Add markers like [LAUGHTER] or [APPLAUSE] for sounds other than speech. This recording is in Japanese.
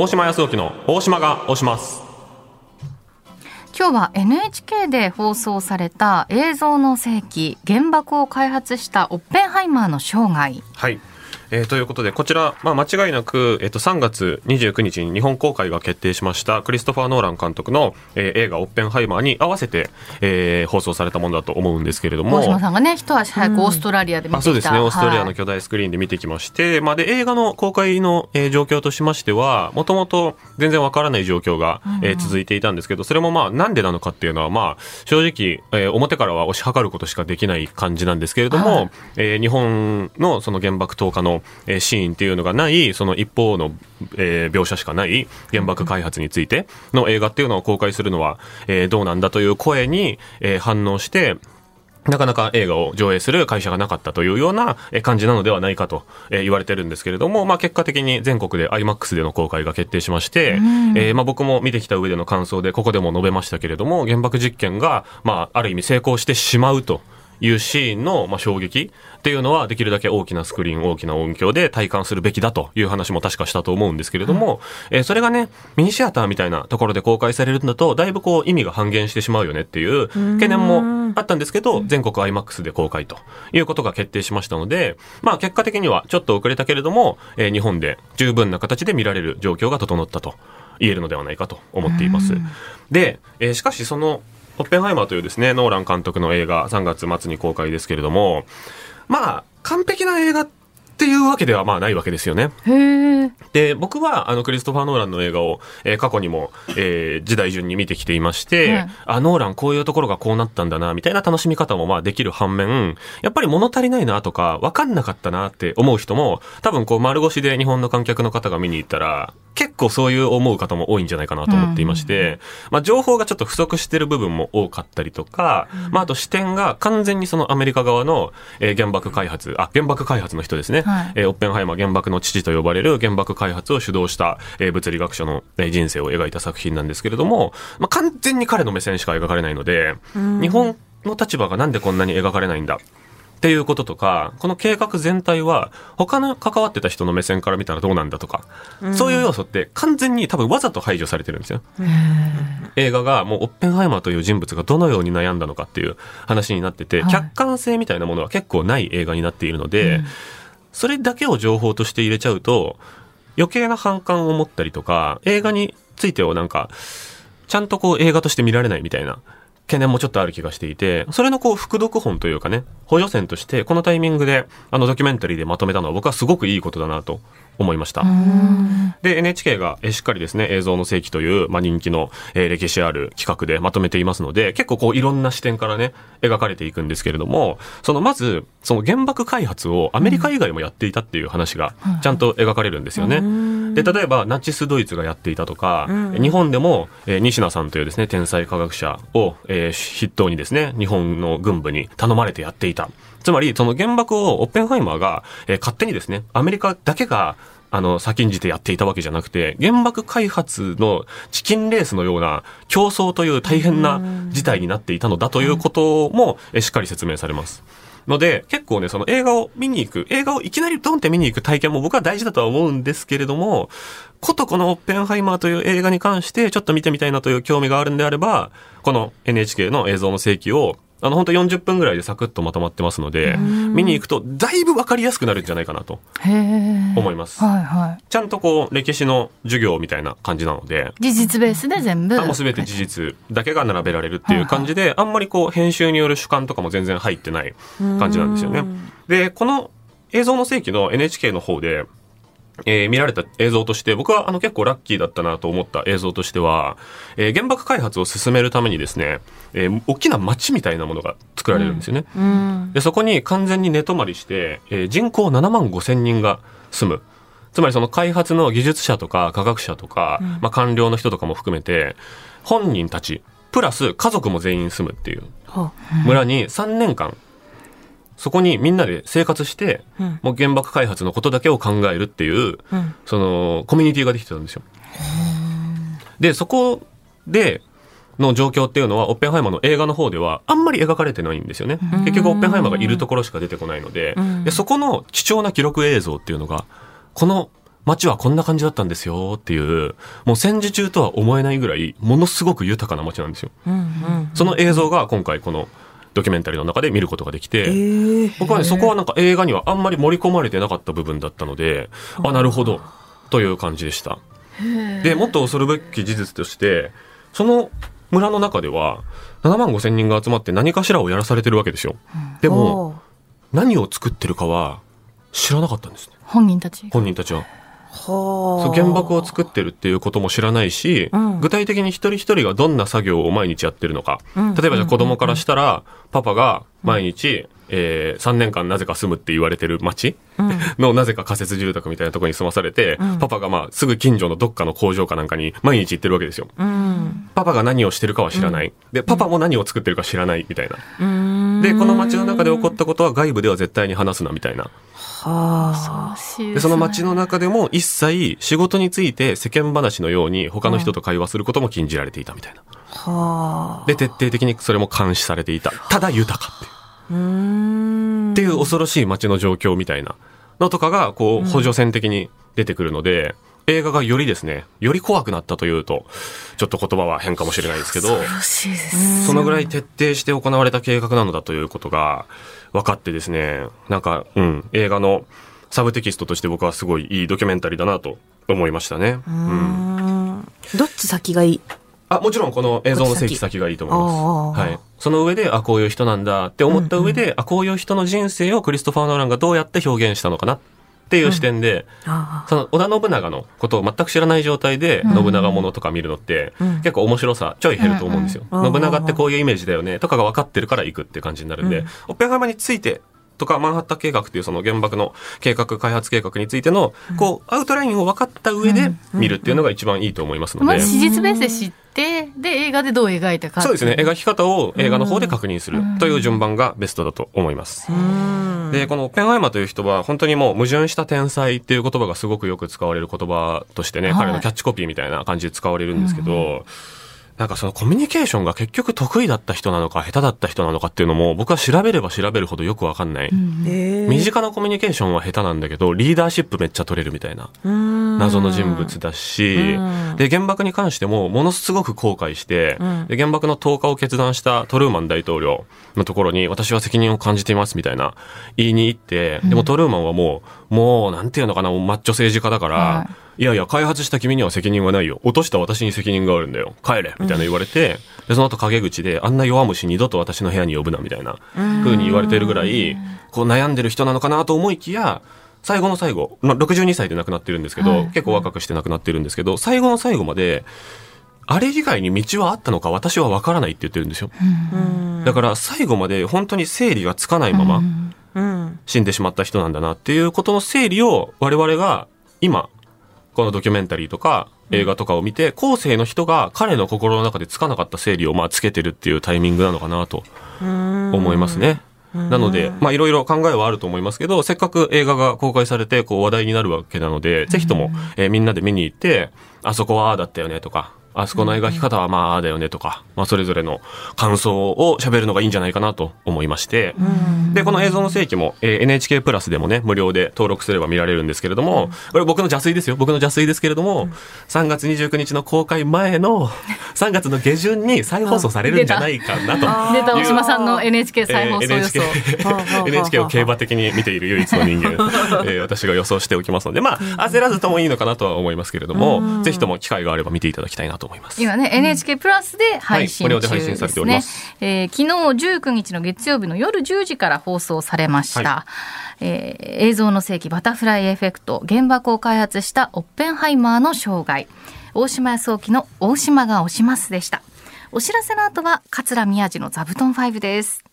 大島康沖の大島が押します。今日は NHK で放送された映像の世紀原爆を開発したオッペンハイマーの生涯。はいえー、ということで、こちら、まあ、間違いなく、えっ、ー、と、3月29日に日本公開が決定しました、クリストファー・ノーラン監督の、えー、映画、オッペンハイマーに合わせて、えー、放送されたものだと思うんですけれども。大島さんがね、一足早くオーストラリアで見てきた、うん、そうですね、オーストラリアの巨大スクリーンで見てきまして、はい、まあ、で、映画の公開の、えー、状況としましては、もともと全然わからない状況が、えー、続いていたんですけど、それもまあ、なんでなのかっていうのは、まあ、正直、えー、表からは推し量ることしかできない感じなんですけれども、はい、えー、日本のその原爆投下の、えー、シーンっていうのがない、その一方の、えー、描写しかない原爆開発についての映画っていうのを公開するのは、えー、どうなんだという声に、えー、反応して、なかなか映画を上映する会社がなかったというような感じなのではないかと言われてるんですけれども、まあ結果的に全国で IMAX での公開が決定しまして、えー、まあ僕も見てきた上での感想でここでも述べましたけれども、原爆実験が、まあある意味成功してしまうと。いうシーンの、まあ、衝撃っていうのはできるだけ大きなスクリーン、大きな音響で体感するべきだという話も確かしたと思うんですけれども、うん、えー、それがね、ミニシアターみたいなところで公開されるんだと、だいぶこう意味が半減してしまうよねっていう懸念もあったんですけど、全国 IMAX で公開ということが決定しましたので、まあ結果的にはちょっと遅れたけれども、えー、日本で十分な形で見られる状況が整ったと言えるのではないかと思っています。で、えー、しかしそのオッペンハイマーというですね、ノーラン監督の映画、3月末に公開ですけれども、まあ、完璧な映画っていうわけではまあないわけですよね。で、僕はあのクリストファー・ノーランの映画を、えー、過去にも、えー、時代順に見てきていまして、あ、ノーランこういうところがこうなったんだな、みたいな楽しみ方もまあできる反面、やっぱり物足りないなとか、わかんなかったなって思う人も、多分こう丸腰で日本の観客の方が見に行ったら、結構そういう思う方も多いんじゃないかなと思っていまして、まあ情報がちょっと不足してる部分も多かったりとか、まああと視点が完全にそのアメリカ側の、えー、原爆開発、あ、原爆開発の人ですね。はい、えー、オッペンハイマー原爆の父と呼ばれる原爆開発を主導した、えー、物理学者の、えー、人生を描いた作品なんですけれども、まあ完全に彼の目線しか描かれないので、日本の立場がなんでこんなに描かれないんだっていうこととか、この計画全体は他の関わってた人の目線から見たらどうなんだとか、うん、そういう要素って完全に多分わざと排除されてるんですよ。映画がもうオッペンハイマーという人物がどのように悩んだのかっていう話になってて、はい、客観性みたいなものは結構ない映画になっているので、うん、それだけを情報として入れちゃうと、余計な反感を持ったりとか、映画についてをなんか、ちゃんとこう映画として見られないみたいな懸念もちょっとある気がしていて、それのこう、副読本というかね、補助線として、このタイミングで、あのドキュメンタリーでまとめたのは僕はすごくいいことだなと思いました。で、NHK がしっかりですね、映像の世紀という、まあ、人気の、えー、歴史ある企画でまとめていますので、結構こういろんな視点からね、描かれていくんですけれども、そのまず、その原爆開発をアメリカ以外もやっていたっていう話がちゃんと描かれるんですよね。で、例えばナチスドイツがやっていたとか、日本でも、えー、西名さんというですね、天才科学者を、えー、筆頭にですね、日本の軍部に頼まれてやっていた。つまり、その原爆をオッペンハイマーが、えー、勝手にですね、アメリカだけがあの、先んじてやっていたわけじゃなくて、原爆開発のチキンレースのような競争という大変な事態になっていたのだということも、えしっかり説明されます。ので、結構ね、その映画を見に行く、映画をいきなりドンって見に行く体験も僕は大事だとは思うんですけれども、ことこのオッペンハイマーという映画に関してちょっと見てみたいなという興味があるんであれば、この NHK の映像の正規をあの、本当40分ぐらいでサクッとまとまってますので、見に行くとだいぶわかりやすくなるんじゃないかなと思います。はいはい。ちゃんとこう、歴史の授業みたいな感じなので。事実ベースで全部。もうすべて事実だけが並べられるっていう感じで、はいはい、あんまりこう、編集による主観とかも全然入ってない感じなんですよね。で、この映像の世紀の NHK の方で、えー、見られた映像として、僕はあの結構ラッキーだったなと思った映像としては、えー、原爆開発を進めるためにですね、えー、大きな街みたいなものが作られるんですよね。うん、でそこに完全に寝泊まりして、えー、人口7万5千人が住む。つまりその開発の技術者とか科学者とか、うん、まあ官僚の人とかも含めて、本人たち、プラス家族も全員住むっていう村に3年間そこにみんなで生活して、うん、もう原爆開発のことだけを考えるっていう、うん、その、コミュニティができてたんですよ。で、そこで、の状況っていうのは、オッペンハイマーの映画の方では、あんまり描かれてないんですよね。結局、オッペンハイマーがいるところしか出てこないので、でそこの貴重な記録映像っていうのが、この街はこんな感じだったんですよっていう、もう戦時中とは思えないぐらい、ものすごく豊かな街なんですよ。その映像が今回このドキュメンタリーの中で見ることができえて、ー、僕はね、そこはなんか映画にはあんまり盛り込まれてなかった部分だったので、あ、なるほど、という感じでした。で、もっと恐るべき事実として、その村の中では、7万5千人が集まって何かしらをやらされてるわけですよ。でも、何を作ってるかは知らなかったんですね。本人たち。本人たちは。はそう原爆を作ってるっていうことも知らないし、うん。具体的に一人一人がどんな作業を毎日やってるのか。うん。例えばじゃあ子供からしたら、パパが毎日、えー3年間なぜか住むって言われてる町 [LAUGHS] のなぜか仮設住宅みたいなところに住まされて、うんパパがまあすぐ近所のどっかの工場かなんかに毎日行ってるわけですよ。うん。パパが何をしてるかは知らない。で、パパも何を作ってるか知らないみたいな。うん。で、この街の中で起こったことは外部では絶対に話すなみたいな。はあ。で、その街の中でも一切仕事について世間話のように他の人と会話することも禁じられていたみたいな。はあ。で、徹底的にそれも監視されていた。ただ豊かっていう。うーん。っていう恐ろしい街の状況みたいなのとかが、こう、補助線的に出てくるので、映画がよりですね、より怖くなったというと、ちょっと言葉は変かもしれないですけど、恐ろしいです。そのぐらい徹底して行われた計画なのだということが分かってですね、なんか、うん、映画のサブテキストとして僕はすごいいいドキュメンタリーだなと思いましたね。ううんん。どっち先がいい？あ、もちろんこの映像の席先。がいいと思います。はい。その上で、あ、こういう人なんだ。って思った上で、あ、こういう人の人生をクリストファー・ノーランがどうやって表現したのかな。っていう視点で、あその織田信長のことを全く知らない状態で、うん。信長ものとか見るのって、うん。結構面白さちょい減ると思うんですよ。うん。うん。信長ってこういうイメージだよねとかが分かってるから行くって感じになるんで、うん。オッペンハイマーについてとか、マンハッタン計画っていうその原爆の計画、開発計画についての、こう、アウトラインを分かった上で見るっていうのが一番いいと思いますので。まず史実ベースで知って、で、映画でどう描いたか。そうですね。描き方を映画の方で確認するという順番がベストだと思います。うん。で、このオッペンハイマーという人は本当にもう矛盾した天才っていう言葉がすごくよく使われる言葉としてね、はい彼のキャッチコピーみたいな感じで使われるんですけど、なんかそのコミュニケーションが結局得意だった人なのか下手だった人なのかっていうのも僕は調べれば調べるほどよくわかんない。身近なコミュニケーションは下手なんだけど、リーダーシップめっちゃ取れるみたいなうん。謎の人物だしうん、で、原爆に関してもものすごく後悔してうん、で原爆の投下を決断したトルーマン大統領のところに私は責任を感じていますみたいな言いに行って、でもトルーマンはもう、もうなんていうのかな、もうマッチョ政治家だから、、はいやいや、開発した君には責任はないよ。落とした私に責任があるんだよ。帰れみたいな言われて、で、その後陰口で、あんな弱虫二度と私の部屋に呼ぶな、みたいな風に言われてるぐらい、こう悩んでる人なのかなと思いきや、最後の最後、まあ、62歳で亡くなってるんですけど、はい結構若くして亡くなってるんですけど、最後の最後まで、あれ以外に道はあったのか私は分からないって言ってるんですよ。うんだから最後まで本当に整理がつかないままうんうん死んでしまった人なんだなっていうことの整理を我々が今、このドキュメンタリーとか映画とかを見て、後世の人が彼の心の中でつかなかった整理をまあつけてるっていうタイミングなのかなとうん。思いますね。なので、まあいろいろ考えはあると思いますけど、せっかく映画が公開されてこう話題になるわけなので、ぜひとも、えーみんなで見に行って、あそこはああだったよねとか、あそこの描き方はまあだよねとか、まあそれぞれの感想を喋るのがいいんじゃないかなと思いまして、で、この映像の世紀も、えー NHK プラスでもね、無料で登録すれば見られるんですけれども、これ僕の邪推ですよ。僕の邪推ですけれども、3月29日の公開前の [LAUGHS] 3月の下旬に再放送されるんじゃないかなと。出た。大島さんの NHK 再放送予想。NHK, NHK を競馬的に見ている唯一の人間、えー私が予想しておきますので、まあ、焦らずともいいのかなとは思いますけれども、ぜひとも機会があれば見ていただきたいなと思います。今ね、NHK プラスで配信中ですねております。えー昨日19日の月曜日の夜10時から放送されました。はえー映像の世紀バタフライエフェクト、原爆を開発したオッペンハイマーの生涯。大島康沖の大島が押しますでした。お知らせの後は、桂宮治の座布団5です。